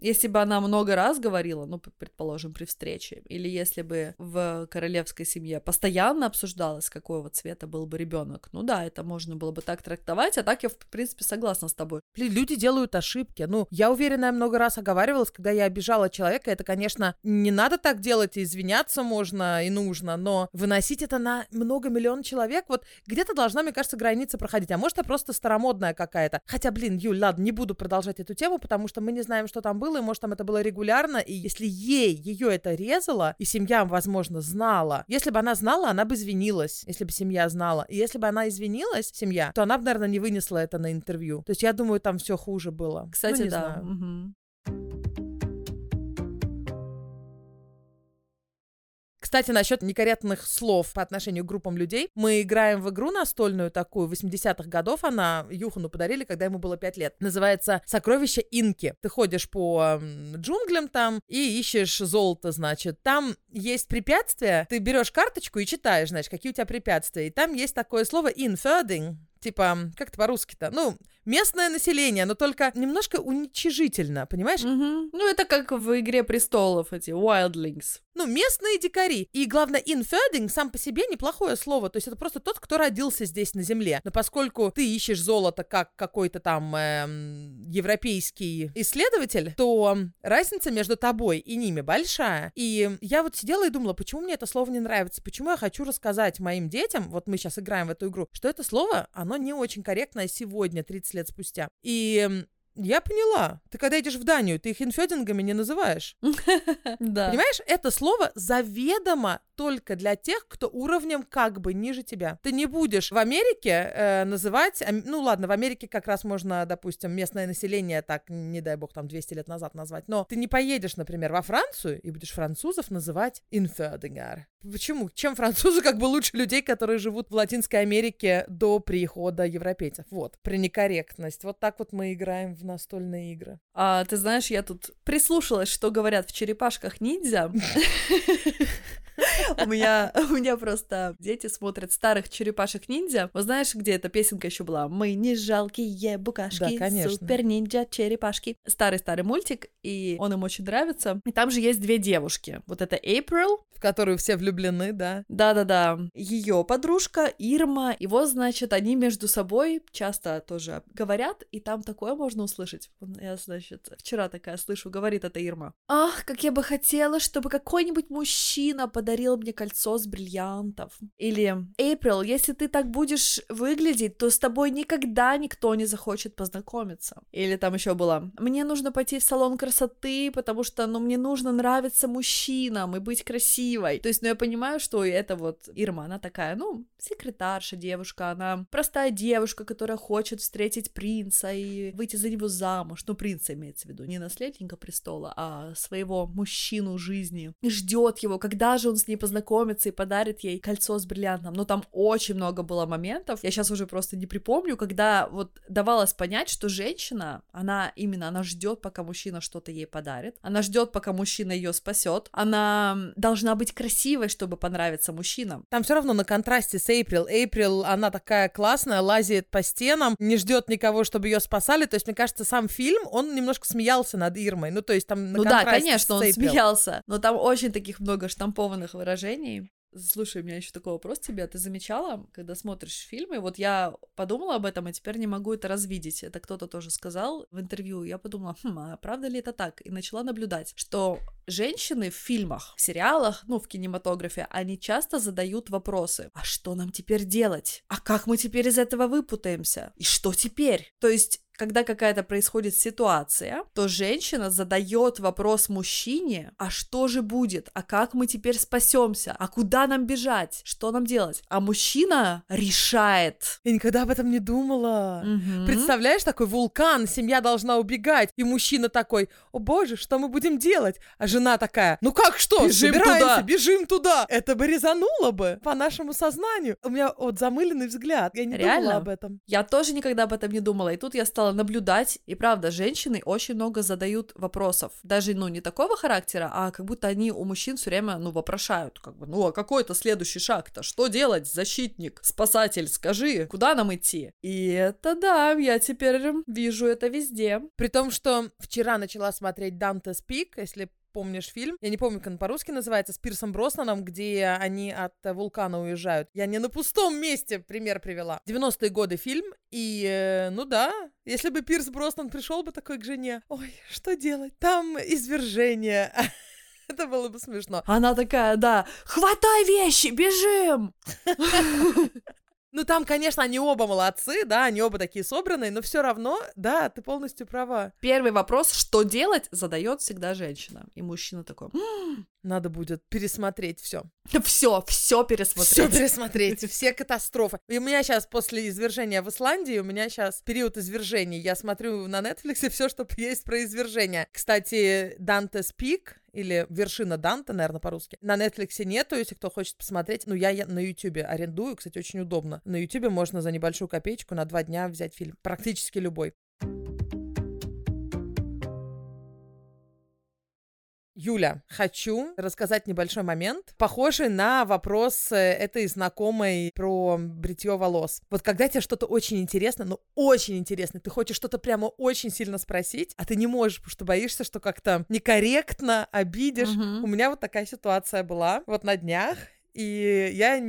A: если бы она много раз говорила, ну, предположим, при встрече, или если бы в королевской семье постоянно обсуждалось, какого цвета был бы ребенок, ну да, это можно было бы так трактовать, а так я, в принципе, согласна с тобой.
B: Люди делают ошибки. Ну, я уверена, я много раз оговаривалась, когда я обижала человека, это, конечно, не надо так делать, и извиняться можно и нужно, но выносить это на много миллион человек, вот где-то должна, мне кажется, граница проходить. А может, это просто старомодная какая-то. Хотя, блин, Юль, ладно, не буду продолжать эту тему, потому что мы не знаем, что там было, и может, там это было регулярно, и если ей, ее это резало, и семья, возможно, знала, если бы она знала, она бы извинилась, если бы семья знала. И если бы она извинилась, семья, то она бы, наверное, не вынесла это на интервью. То есть я думаю, там все хуже было.
A: Кстати,
B: ну,
A: да. Угу.
B: Кстати, насчет некорректных слов по отношению к группам людей. Мы играем в игру настольную такую, 80-х годов она Юхану подарили, когда ему было 5 лет. Называется «Сокровище Инки». Ты ходишь по джунглям там и ищешь золото, значит. Там есть препятствия, ты берешь карточку и читаешь, значит, какие у тебя препятствия. И там есть такое слово «inferding», типа, как это по-русски-то? Ну, местное население, но только немножко уничижительно, понимаешь?
A: Угу. Ну, это как в «Игре престолов», эти wildlings.
B: Ну, местные дикари. И, главное, inferding сам по себе неплохое слово. То есть это просто тот, кто родился здесь на земле. Но поскольку ты ищешь золото как какой-то там эм, европейский исследователь, то разница между тобой и ними большая. И я вот сидела и думала, почему мне это слово не нравится, почему я хочу рассказать моим детям, вот мы сейчас играем в эту игру, что это слово, оно не очень корректное сегодня, 30 лет спустя. И я поняла. Ты когда идешь в Данию, ты их инфедингами не называешь.
A: Да.
B: Понимаешь, это слово заведомо только для тех, кто уровнем как бы ниже тебя. Ты не будешь в Америке э, называть, ну ладно, в Америке как раз можно, допустим, местное население так, не дай бог, там 200 лет назад назвать, но ты не поедешь, например, во Францию и будешь французов называть инфедингар. Почему? Чем французы как бы лучше людей, которые живут в Латинской Америке до прихода европейцев? Вот, про некорректность. Вот так вот мы играем в настольные игры.
A: А ты знаешь, я тут прислушалась, что говорят в черепашках ниндзя. У меня, у меня просто дети смотрят старых черепашек ниндзя. Вот знаешь, где эта песенка еще была? Мы не жалкие букашки,
B: да, конечно.
A: супер ниндзя черепашки. Старый-старый мультик, и он им очень нравится. И там же есть две девушки. Вот это April,
B: в которую все влюблены, да?
A: Да-да-да. Ее подружка Ирма. И вот, значит, они между собой часто тоже говорят, и там такое можно услышать. Я, значит, вчера такая слышу, говорит эта Ирма. Ах, как я бы хотела, чтобы какой-нибудь мужчина подарил мне кольцо с бриллиантов. Или, Эйприл, если ты так будешь выглядеть, то с тобой никогда никто не захочет познакомиться. Или там еще было, мне нужно пойти в салон красоты, потому что, ну, мне нужно нравиться мужчинам и быть красивой. То есть, ну, я понимаю, что это вот Ирма, она такая, ну, секретарша девушка, она простая девушка, которая хочет встретить принца и выйти за него замуж. Ну, принца имеется в виду, не наследника престола, а своего мужчину жизни. И ждет его, когда же он с ней познакомится и подарит ей кольцо с бриллиантом. Но там очень много было моментов, я сейчас уже просто не припомню, когда вот давалось понять, что женщина, она именно, она ждет, пока мужчина что-то ей подарит, она ждет, пока мужчина ее спасет, она должна быть красивой, чтобы понравиться мужчинам.
B: Там все равно на контрасте с Эйприл. Эйприл, она такая классная, лазит по стенам, не ждет никого, чтобы ее спасали. То есть, мне кажется, сам фильм, он немножко смеялся над Ирмой. Ну, то есть там на
A: Ну да, конечно, он смеялся. Но там очень таких много штампованных выражений. Слушай, у меня еще такой вопрос тебе. Ты замечала, когда смотришь фильмы? Вот я подумала об этом, и теперь не могу это развидеть. Это кто-то тоже сказал в интервью. Я подумала, хм, а правда ли это так? И начала наблюдать, что женщины в фильмах, в сериалах, ну, в кинематографе, они часто задают вопросы. А что нам теперь делать? А как мы теперь из этого выпутаемся? И что теперь? То есть когда какая-то происходит ситуация, то женщина задает вопрос мужчине, а что же будет, а как мы теперь спасемся, а куда нам бежать, что нам делать, а мужчина решает.
B: Я никогда об этом не думала.
A: Мгм.
B: Представляешь, такой вулкан, семья должна убегать, и мужчина такой, о боже, что мы будем делать? А жена такая, ну как что,
A: Бежим
B: собираемся,
A: туда».
B: бежим туда. Это бы резануло бы по нашему сознанию. У меня вот замыленный взгляд, я не думала
A: Реально?
B: об этом.
A: Я тоже никогда об этом не думала, и тут я стала наблюдать, и правда, женщины очень много задают вопросов, даже, ну, не такого характера, а как будто они у мужчин все время, ну, вопрошают, как бы, ну, а какой это следующий шаг-то, что делать, защитник, спасатель, скажи, куда нам идти? И это да, я теперь вижу это везде.
B: При том, что вчера начала смотреть Dante's Peak, если помнишь фильм, я не помню, как он по-русски называется, с Пирсом Броснаном, где они от вулкана уезжают. Я не на пустом месте пример привела. 90-е годы фильм, и, э, ну да, если бы Пирс Броснан пришел бы такой к жене, ой, что делать? Там извержение. Это было бы смешно.
A: Она такая, да, хватай вещи, бежим!
B: Ну, там, конечно, они оба молодцы, да, они оба такие собранные, но все равно, да, ты полностью права.
A: Первый вопрос, что делать, задает всегда женщина. И мужчина такой, «М,
B: Надо будет пересмотреть все.
A: все, все
B: Все
A: пересмотреть.
B: пересмотреть, все катастрофы. И у меня сейчас после извержения в Исландии, у меня сейчас период извержений. Я смотрю на Netflix все, что есть про извержения. Кстати, Dante's Peak или вершина Данте, наверное, по-русски. На Netflix нету, если кто хочет посмотреть. Ну, я, я на Ютубе арендую, кстати, очень удобно. На Ютубе можно за небольшую копеечку на два дня взять фильм. Практически любой. Юля, хочу рассказать небольшой момент, похожий на вопрос э, этой знакомой про бритье волос. Вот когда тебе что-то очень интересно, ну очень интересно, ты хочешь что-то прямо очень сильно спросить, а ты не можешь, потому что боишься, что как-то некорректно обидишь.
A: Мгм.
B: У меня вот такая ситуация была вот на днях, и я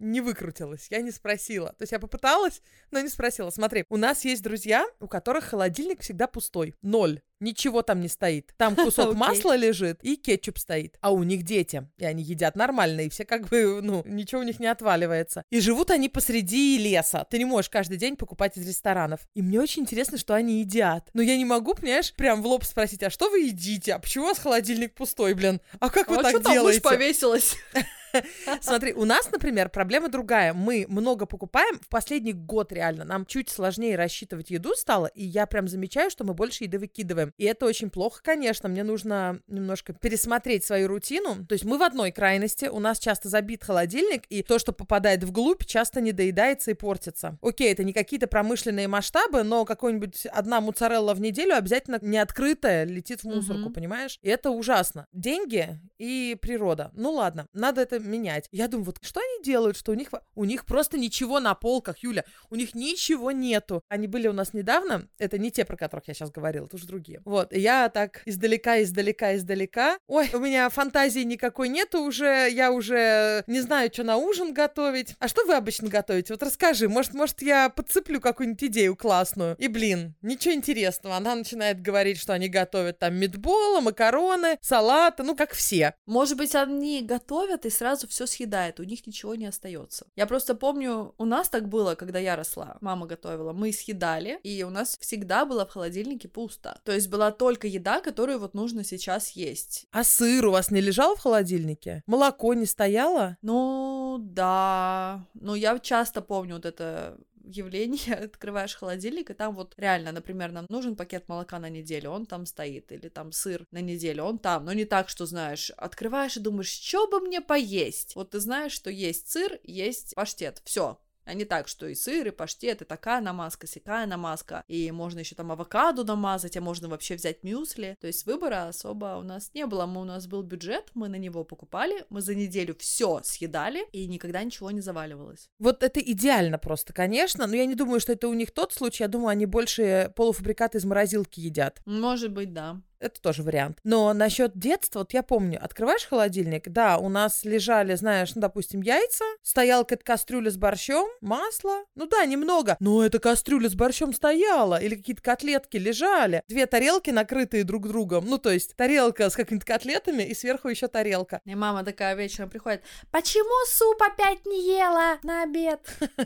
B: не выкрутилась, я не спросила. То есть я попыталась, но не спросила. Смотри, у нас есть друзья, у которых холодильник всегда пустой. Ноль. Ничего там не стоит. Там кусок масла лежит и кетчуп стоит. А у них дети. И они едят нормально, и все как бы, ну, ничего у них не отваливается. И живут они посреди леса. Ты не можешь каждый день покупать из ресторанов. И мне очень интересно, что они едят. Но я не могу, понимаешь, прям в лоб спросить, а что вы едите? А почему у вас холодильник пустой, блин? А как вы
A: а
B: так
A: что там
B: делаете?
A: повесилась?
B: Смотри, у нас, например, проблема другая. Мы много покупаем. В последний год реально нам чуть сложнее рассчитывать еду стало, и я прям замечаю, что мы больше еды выкидываем. И это очень плохо, конечно. Мне нужно немножко пересмотреть свою рутину. То есть мы в одной крайности, у нас часто забит холодильник, и то, что попадает вглубь, часто не доедается и портится. Окей, это не какие-то промышленные масштабы, но какой-нибудь одна моцарелла в неделю обязательно не открытая летит в мусорку,
A: Мгм.
B: понимаешь? И это ужасно. Деньги и природа. Ну ладно, надо это менять. Я думаю, вот что они делают, что у них, у них просто ничего на полках, Юля, у них ничего нету. Они были у нас недавно, это не те, про которых я сейчас говорила, это уже другие. Вот, я так издалека, издалека, издалека. Ой, у меня фантазии никакой нету уже, я уже не знаю, что на ужин готовить. А что вы обычно готовите? Вот расскажи, может, может я подцеплю какую-нибудь идею классную. И, блин, ничего интересного. Она начинает говорить, что они готовят там мидболы, макароны, салаты, ну, как все.
A: Может быть, они готовят и сразу все съедают, у них ничего не остается. Я просто помню, у нас так было, когда я росла. Мама готовила, мы съедали, и у нас всегда было в холодильнике пусто. То есть была только еда, которую вот нужно сейчас есть.
B: А сыр у вас не лежал в холодильнике? Молоко не стояло?
A: Ну, да. Ну, я часто помню вот это явление, открываешь холодильник, и там вот реально, например, нам нужен пакет молока на неделю, он там стоит, или там сыр на неделю, он там, но не так, что, знаешь, открываешь и думаешь, что бы мне поесть? Вот ты знаешь, что есть сыр, есть паштет, все. А не так, что и сыр, и паштет, и такая намазка, сякая намазка, и можно еще там авокадо намазать, а можно вообще взять мюсли. То есть выбора особо у нас не было. Мы, у нас был бюджет, мы на него покупали, мы за неделю все съедали, и никогда ничего не заваливалось.
B: Вот это идеально просто, конечно, но я не думаю, что это у них тот случай, я думаю, они больше полуфабрикаты из морозилки едят.
A: Может быть, да.
B: Это тоже вариант. Но насчет детства, вот я помню, открываешь холодильник, да, у нас лежали, знаешь, ну, допустим, яйца, стояла какая-то кастрюля с борщом, масло, ну да, немного, но эта кастрюля с борщом стояла, или какие-то котлетки лежали, две тарелки накрытые друг другом, ну то есть тарелка с какими-то котлетами и сверху еще тарелка.
A: И мама такая вечером приходит, почему суп опять не ела на обед?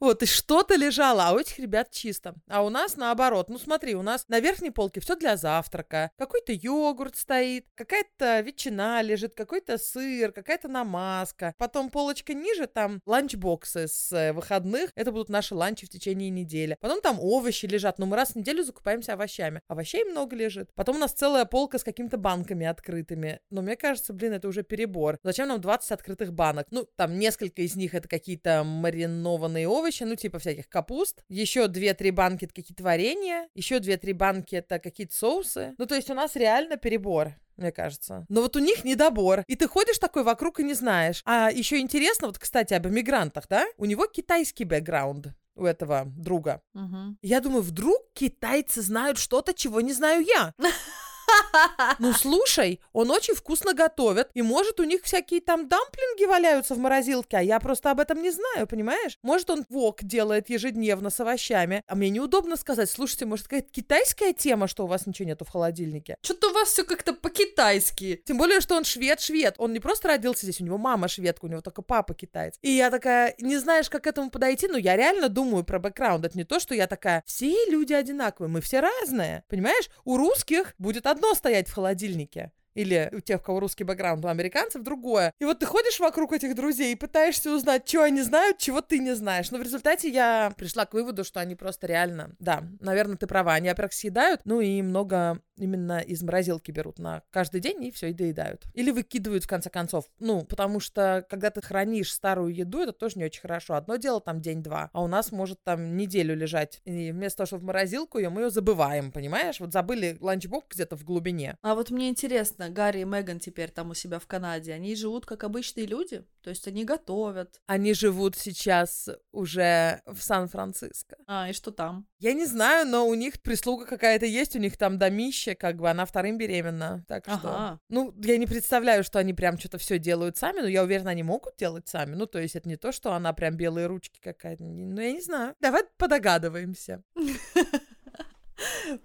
B: Вот, и что-то лежало, а у этих ребят чисто. А у нас наоборот. Ну смотри, у нас на верхней полке все для завтрака. Какой-то йогурт стоит, какая-то ветчина лежит, какой-то сыр, какая-то намазка. Потом полочка ниже, там ланчбоксы с э, выходных. Это будут наши ланчи в течение недели. Потом там овощи лежат. Но мы раз в неделю закупаемся овощами. Овощей много лежит. Потом у нас целая полка с какими-то банками открытыми. Но мне кажется, блин, это уже перебор. Зачем нам 20 открытых банок? Ну, там несколько из них это какие-то маринованные овощи, ну, типа всяких капуст. Еще 2-3 банки это какие-то варенья. Еще 2-3 банки это какие-то соусы. Ну, то есть у нас реально перебор мне кажется. Но вот у них недобор. И ты ходишь такой вокруг и не знаешь. А еще интересно, вот, кстати, об иммигрантах, да? У него китайский бэкграунд у этого друга.
A: Угу.
B: Я думаю, вдруг китайцы знают что-то, чего не знаю я. Ну, слушай, он очень вкусно готовит, и может у них всякие там дамплинги валяются в морозилке, а я просто об этом не знаю, понимаешь? Может он вок делает ежедневно с овощами, а мне неудобно сказать, слушайте, может какая-то китайская тема, что у вас ничего нету в холодильнике?
A: Что-то у вас все как-то по-китайски.
B: Тем более, что он швед-швед, он не просто родился здесь, у него мама шведка, у него только папа китаец. И я такая, не знаешь, как к этому подойти, но я реально думаю про бэкграунд, это не то, что я такая, все люди одинаковые, мы все разные, понимаешь? У русских будет одно стоять в холодильнике. Или у тех, у кого русский бэкграунд, у американцев другое. И вот ты ходишь вокруг этих друзей и пытаешься узнать, что они знают, чего ты не знаешь. Но в результате я пришла к выводу, что они просто реально, да, наверное, ты права, они, во-первых, съедают, ну и много именно из морозилки берут на каждый день и все, и доедают. Или выкидывают, в конце концов. Ну, потому что, когда ты хранишь старую еду, это тоже не очень хорошо. Одно дело там день-два, а у нас может там неделю лежать. И вместо того, чтобы в морозилку ее, мы ее забываем, понимаешь? Вот забыли ланчбок где-то в глубине.
A: А вот мне интересно, Гарри и Меган теперь там у себя в Канаде, они живут как обычные люди? То есть они готовят?
B: Они живут сейчас уже в Сан-Франциско.
A: А, и что там?
B: Я не знаю, но у них прислуга какая-то есть, у них там домище, как бы она вторым беременна. Так что,
A: Ага.
B: ну, я не представляю, что они прям что-то все делают сами, но я уверена, они могут делать сами. Ну, то есть это не то, что она прям белые ручки какая-то. Ну, я не знаю. Давай подогадываемся.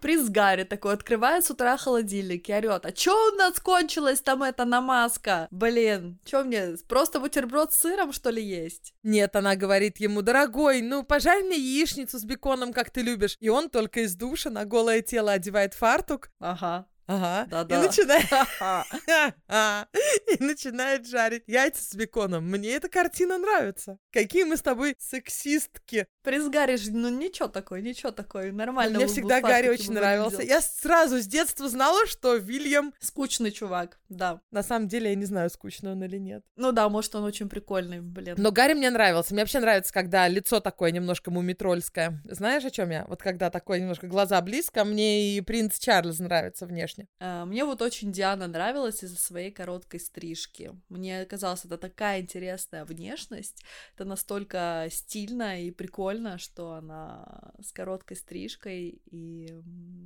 A: Принц Гарри такой открывает с утра холодильник и орет, а чё у нас кончилась там эта намазка? Блин, чё мне, просто бутерброд с сыром, что ли, есть?
B: Нет, она говорит ему, дорогой, ну, пожарь мне яичницу с беконом, как ты любишь. И он только из душа на голое тело одевает фартук.
A: Ага,
B: Ага.
A: Да-да.
B: И начинает... И начинает жарить яйца с беконом. Мне эта картина нравится. Какие мы с тобой сексистки.
A: Принц Гарри же, ну ничего такой, ничего такой, нормально.
B: Мне всегда Гарри очень нравился. Я сразу с детства знала, что Вильям...
A: Скучный чувак, да.
B: На самом деле, я не знаю, скучный он или нет.
A: Ну да, может, он очень прикольный, блин.
B: Но Гарри мне нравился. Мне вообще нравится, когда лицо такое немножко мумитрольское. Знаешь, о чем я? Вот когда такое немножко глаза близко, мне и принц Чарльз нравится внешне.
A: А, Мне вот очень Диана нравилась из-за своей короткой стрижки. Мне казалось, это такая интересная внешность, это настолько стильно и прикольно, что она с короткой стрижкой и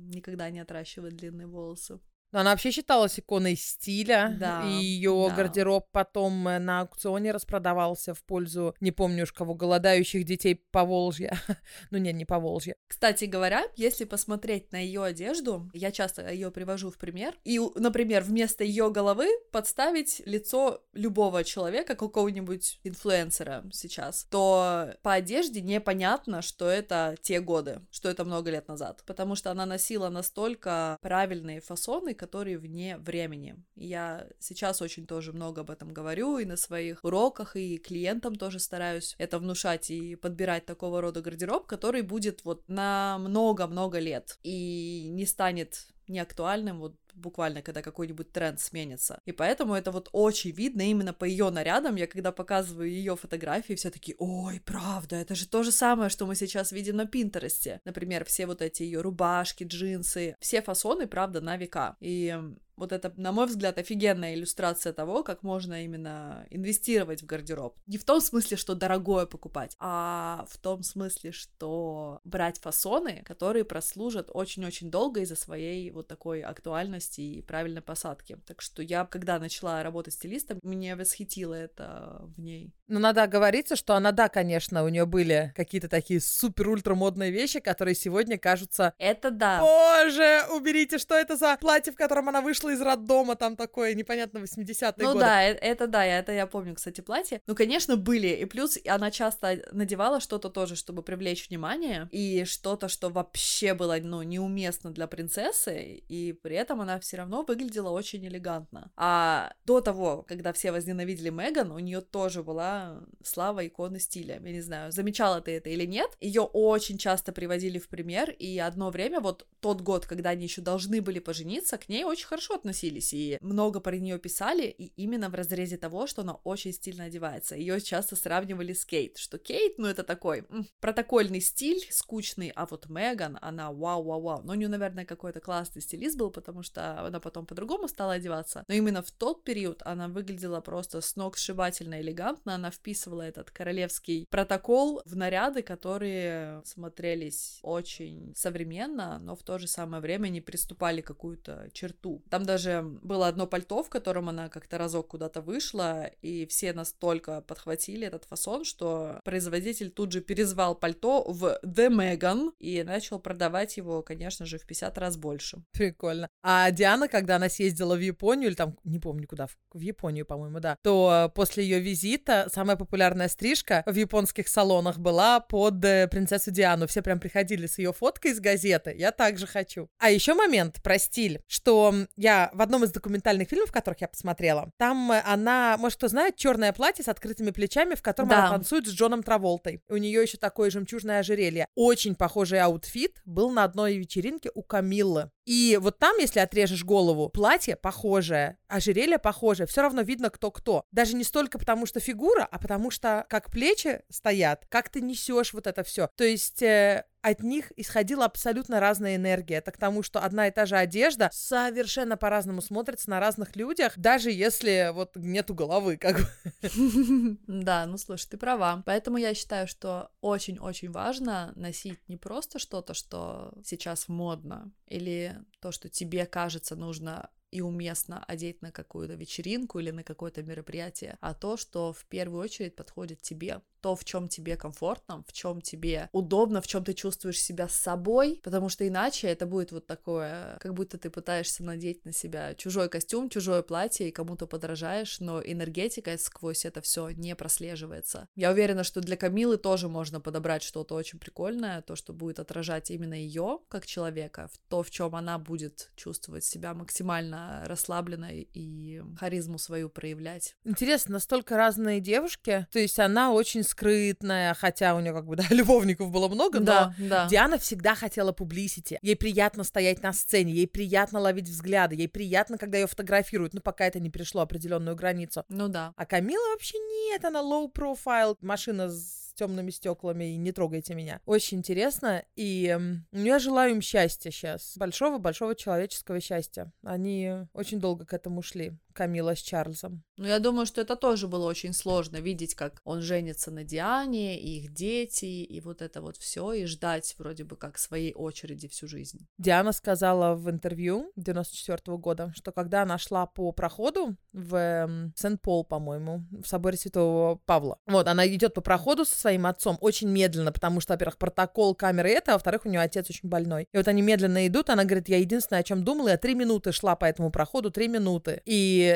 A: никогда не отращивает длинные волосы.
B: Но она вообще считалась иконой стиля,
A: Да,
B: и ее
A: да.
B: гардероб потом э, на аукционе распродавался в пользу, не помню уж кого, голодающих детей по Волжье. ну нет, не по Волжье.
A: Кстати говоря, если посмотреть на ее одежду, я часто ее привожу в пример, и, например, вместо ее головы подставить лицо любого человека, какого-нибудь инфлюенсера сейчас, то по одежде непонятно, что это те годы, что это много лет назад, потому что она носила настолько правильные фасоны, которые вне времени. Я сейчас очень тоже много об этом говорю и на своих уроках, и клиентам тоже стараюсь это внушать и подбирать такого рода гардероб, который будет вот на много-много лет и не станет неактуальным вот буквально, когда какой-нибудь тренд сменится. И поэтому это вот очень видно именно по ее нарядам. Я когда показываю ее фотографии, все такие, ой, правда, это же то же самое, что мы сейчас видим на Пинтересте. Например, все вот эти ее рубашки, джинсы, все фасоны, правда, на века. И вот это, на мой взгляд, офигенная иллюстрация того, как можно именно инвестировать в гардероб. Не в том смысле, что дорогое покупать, а в том смысле, что брать фасоны, которые прослужат очень-очень долго из-за своей вот такой актуальности и правильной посадки. Так что я, когда начала работать стилистом, меня восхитило это в ней.
B: Ну, надо оговориться, что она, да, конечно, у нее были какие-то такие супер-ультра модные вещи, которые сегодня кажутся...
A: Это да.
B: Боже, уберите, что это за платье, в котором она вышла из роддома, там такое непонятно 80-е
A: ну,
B: годы.
A: Ну да, это, это да, это я помню, кстати, платье. Ну, конечно, были. И плюс она часто надевала что-то тоже, чтобы привлечь внимание, и что-то, что вообще было, ну, неуместно для принцессы, и при этом она все равно выглядела очень элегантно. А до того, когда все возненавидели Меган, у нее тоже была слава иконы стиля. Я не знаю, замечала ты это или нет. Ее очень часто приводили в пример, и одно время, вот тот год, когда они еще должны были пожениться, к ней очень хорошо относились, и много про нее писали, и именно в разрезе того, что она очень стильно одевается. Ее часто сравнивали с Кейт, что Кейт, ну это такой м, протокольный стиль, скучный, а вот Меган, она вау-вау-вау. Но у нее, наверное, какой-то классный стилист был, потому что она потом по-другому стала одеваться. Но именно в тот период она выглядела просто с ног сшибательно элегантно, она вписывала этот королевский протокол в наряды, которые смотрелись очень современно, но в то же самое время не приступали какую-то черту. Там даже было одно пальто, в котором она как-то разок куда-то вышла, и все настолько подхватили этот фасон, что производитель тут же переназвал пальто в The Megan и начал продавать его, конечно же, в 50 раз больше.
B: Прикольно. А Диана, когда она съездила в Японию, или там, не помню куда, в Японию, по-моему, да, то после ее визита самая популярная стрижка в японских салонах была под э, принцессу Диану. Все прям приходили с ее фоткой из газеты. Я также хочу. А еще момент про стиль, что я в одном из документальных фильмов, которых я посмотрела, там э, она, может, кто знает, черное платье с открытыми плечами, в котором да. она танцует с Джоном Траволтой. У нее еще такое жемчужное ожерелье. Очень похожий outfit был на одной вечеринке у Камиллы. И вот там, если отрежешь голову, платье похожее, ожерелье похожее, все равно видно, кто кто. Даже не столько потому, что фигура, а потому что как плечи стоят, как ты несешь вот это все. То есть э, от них исходила абсолютно разная энергия. Это к тому, что одна и та же одежда совершенно по-разному смотрится на разных людях, даже если вот нету головы, как бы.
A: Да, ну слушай, ты права. Поэтому я считаю, что очень-очень важно носить не просто что-то, что сейчас модно, или то, что тебе кажется нужно и уместно одеть на какую-то вечеринку или на какое-то мероприятие, а то, что в первую очередь подходит тебе то, в чем тебе комфортно, в чем тебе удобно, в чем ты чувствуешь себя с собой, потому что иначе это будет вот такое, как будто ты пытаешься надеть на себя чужой костюм, чужое платье и кому-то подражаешь, но энергетика сквозь это все не прослеживается. Я уверена, что для Камилы тоже можно подобрать что-то очень прикольное, то, что будет отражать именно ее как человека, в то, в чем она будет чувствовать себя максимально расслабленной и харизму свою проявлять.
B: Интересно, настолько разные девушки, то есть она очень скрытная, хотя у нее как бы, да, любовников было много,
A: да,
B: но
A: да.
B: Диана всегда хотела публисити. Ей приятно стоять на сцене, ей приятно ловить взгляды, ей приятно, когда ее фотографируют, ну, пока это не пришло определенную границу.
A: Ну да.
B: А Камила вообще нет, она low profile, машина с темными стеклами и не трогайте меня. Очень интересно. И я желаю им счастья сейчас. Большого-большого человеческого счастья. Они очень долго к этому шли. Камила с Чарльзом.
A: Ну, я думаю, что это тоже было очень сложно видеть, как он женится на Диане, и их дети, и вот это вот все, и ждать вроде бы как своей очереди всю жизнь.
B: Диана сказала в интервью 94 -го года, что когда она шла по проходу в Сент-Пол, по-моему, в соборе Святого Павла, вот, она идет по проходу со своим отцом очень медленно, потому что, во-первых, протокол камеры это, а во-вторых, у нее отец очень больной. И вот они медленно идут, она говорит, я единственное, о чем думала, я три минуты шла по этому проходу, три минуты.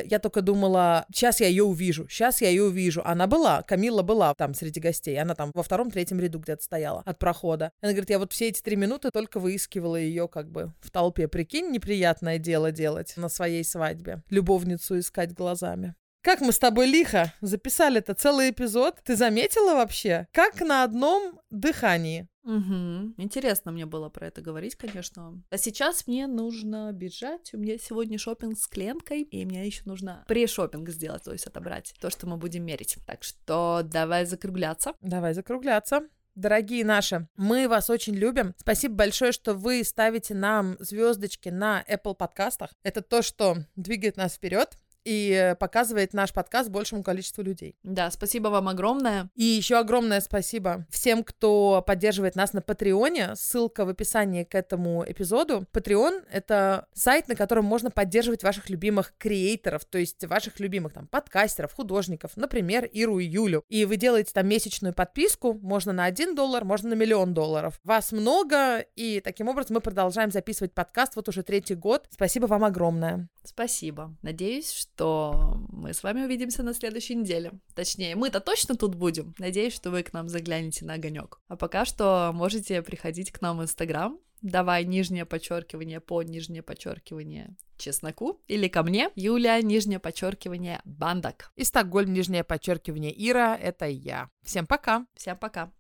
B: Я только думала, сейчас я ее увижу, сейчас я ее увижу. Она была, Камила была там среди гостей, она там во втором-третьем ряду где-то стояла от прохода. Она говорит, я вот все эти три минуты только выискивала ее как бы в толпе. Прикинь, неприятное дело делать на своей свадьбе. Любовницу искать глазами. Как мы с тобой лихо записали это целый эпизод. Ты заметила вообще? Как на одном дыхании.
A: Угу. Интересно мне было про это говорить, конечно. А сейчас мне нужно бежать. У меня сегодня шопинг с клиенткой, и мне еще нужно пре-шопинг сделать, то есть отобрать то, что мы будем мерить. Так что давай закругляться.
B: Давай закругляться. дорогие наши, мы вас очень любим. Спасибо большое, что вы ставите нам звездочки на Apple подкастах. Это то, что двигает нас вперед и показывает наш подкаст большему количеству людей.
A: Да, спасибо вам огромное.
B: И еще огромное спасибо всем, кто поддерживает нас на Патреоне. Ссылка в описании к этому эпизоду. Patreon — это сайт, на котором можно поддерживать ваших любимых креаторов, то есть ваших любимых там подкастеров, художников, например, Иру и Юлю. И вы делаете там месячную подписку, можно на 1 доллар, можно на миллион долларов. Вас много, и таким образом мы продолжаем записывать подкаст вот уже третий год. Спасибо вам огромное.
A: Спасибо. Надеюсь, что мы с вами увидимся на следующей неделе. Точнее, мы-то точно тут будем. Надеюсь, что вы к нам заглянете на огонек. А пока что можете приходить к нам в Инстаграм. Давай нижнее подчеркивание по нижнее подчеркивание чесноку или ко мне Юля нижнее подчеркивание бандак.
B: И Стокгольм нижнее подчеркивание Ира это я. Всем пока.
A: Всем пока.